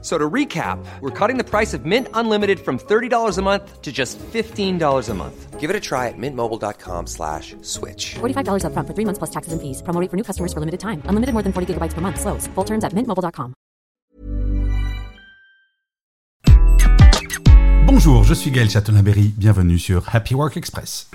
So to recap, we're cutting the price of Mint Unlimited from $30 a month to just $15 a month. Give it a try at mintmobile.com slash switch. $45 upfront for three months plus taxes and fees. Promo rate for new customers for limited time. Unlimited more than 40 gigabytes per month. Slows. Full terms at mintmobile.com. Bonjour, je suis Gaël Chatonaberry. Bienvenue sur Happy Work Express.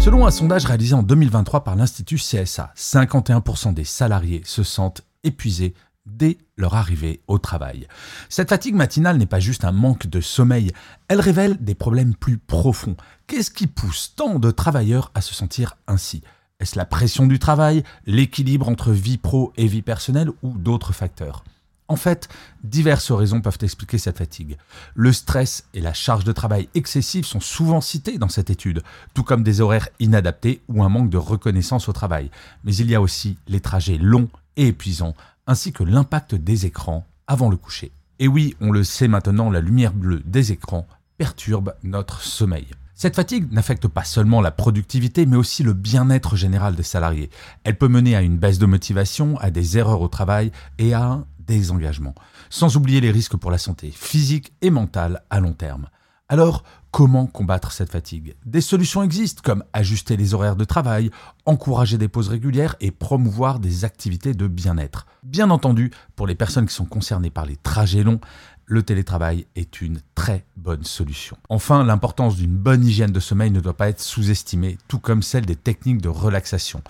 Selon un sondage réalisé en 2023 par l'Institut CSA, 51% des salariés se sentent épuisés dès leur arrivée au travail. Cette fatigue matinale n'est pas juste un manque de sommeil, elle révèle des problèmes plus profonds. Qu'est-ce qui pousse tant de travailleurs à se sentir ainsi? Est-ce la pression du travail, l'équilibre entre vie pro et vie personnelle ou d'autres facteurs? En fait, diverses raisons peuvent expliquer cette fatigue. Le stress et la charge de travail excessive sont souvent cités dans cette étude, tout comme des horaires inadaptés ou un manque de reconnaissance au travail. Mais il y a aussi les trajets longs et épuisants, ainsi que l'impact des écrans avant le coucher. Et oui, on le sait maintenant, la lumière bleue des écrans perturbe notre sommeil. Cette fatigue n'affecte pas seulement la productivité, mais aussi le bien-être général des salariés. Elle peut mener à une baisse de motivation, à des erreurs au travail et à un désengagement, sans oublier les risques pour la santé physique et mentale à long terme. Alors, comment combattre cette fatigue? Des solutions existent comme ajuster les horaires de travail, encourager des pauses régulières et promouvoir des activités de bien-être. Bien entendu, pour les personnes qui sont concernées par les trajets longs, le télétravail est une très bonne solution. Enfin, l'importance d'une bonne hygiène de sommeil ne doit pas être sous-estimée, tout comme celle des techniques de relaxation.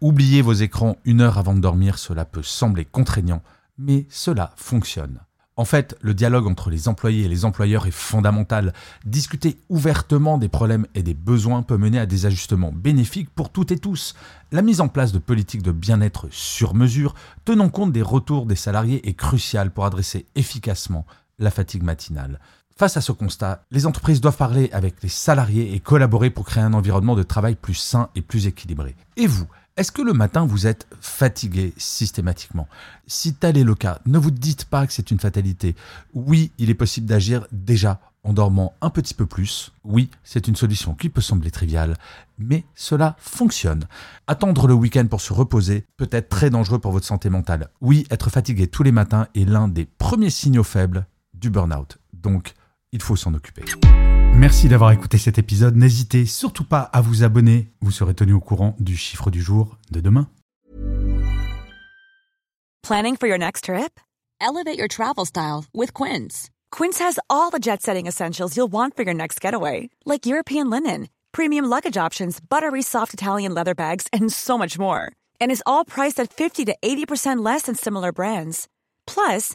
Oubliez vos écrans une heure avant de dormir, cela peut sembler contraignant, mais cela fonctionne. En fait, le dialogue entre les employés et les employeurs est fondamental. Discuter ouvertement des problèmes et des besoins peut mener à des ajustements bénéfiques pour toutes et tous. La mise en place de politiques de bien-être sur mesure, tenant compte des retours des salariés, est cruciale pour adresser efficacement la fatigue matinale. Face à ce constat, les entreprises doivent parler avec les salariés et collaborer pour créer un environnement de travail plus sain et plus équilibré. Et vous, est-ce que le matin vous êtes fatigué systématiquement? Si tel est le cas, ne vous dites pas que c'est une fatalité. Oui, il est possible d'agir déjà en dormant un petit peu plus. Oui, c'est une solution qui peut sembler triviale, mais cela fonctionne. Attendre le week-end pour se reposer peut être très dangereux pour votre santé mentale. Oui, être fatigué tous les matins est l'un des premiers signaux faibles du burn-out. Donc, il faut s'en occuper. Merci d'avoir écouté cet épisode. N'hésitez surtout pas à vous abonner. Vous serez tenu au courant du chiffre du jour de demain. Planning for your next trip? Elevate your travel style with Quince. Quince has all the jet setting essentials you'll want for your next getaway, like European linen, premium luggage options, buttery soft Italian leather bags, and so much more. And is all priced at 50 to 80% less than similar brands. Plus,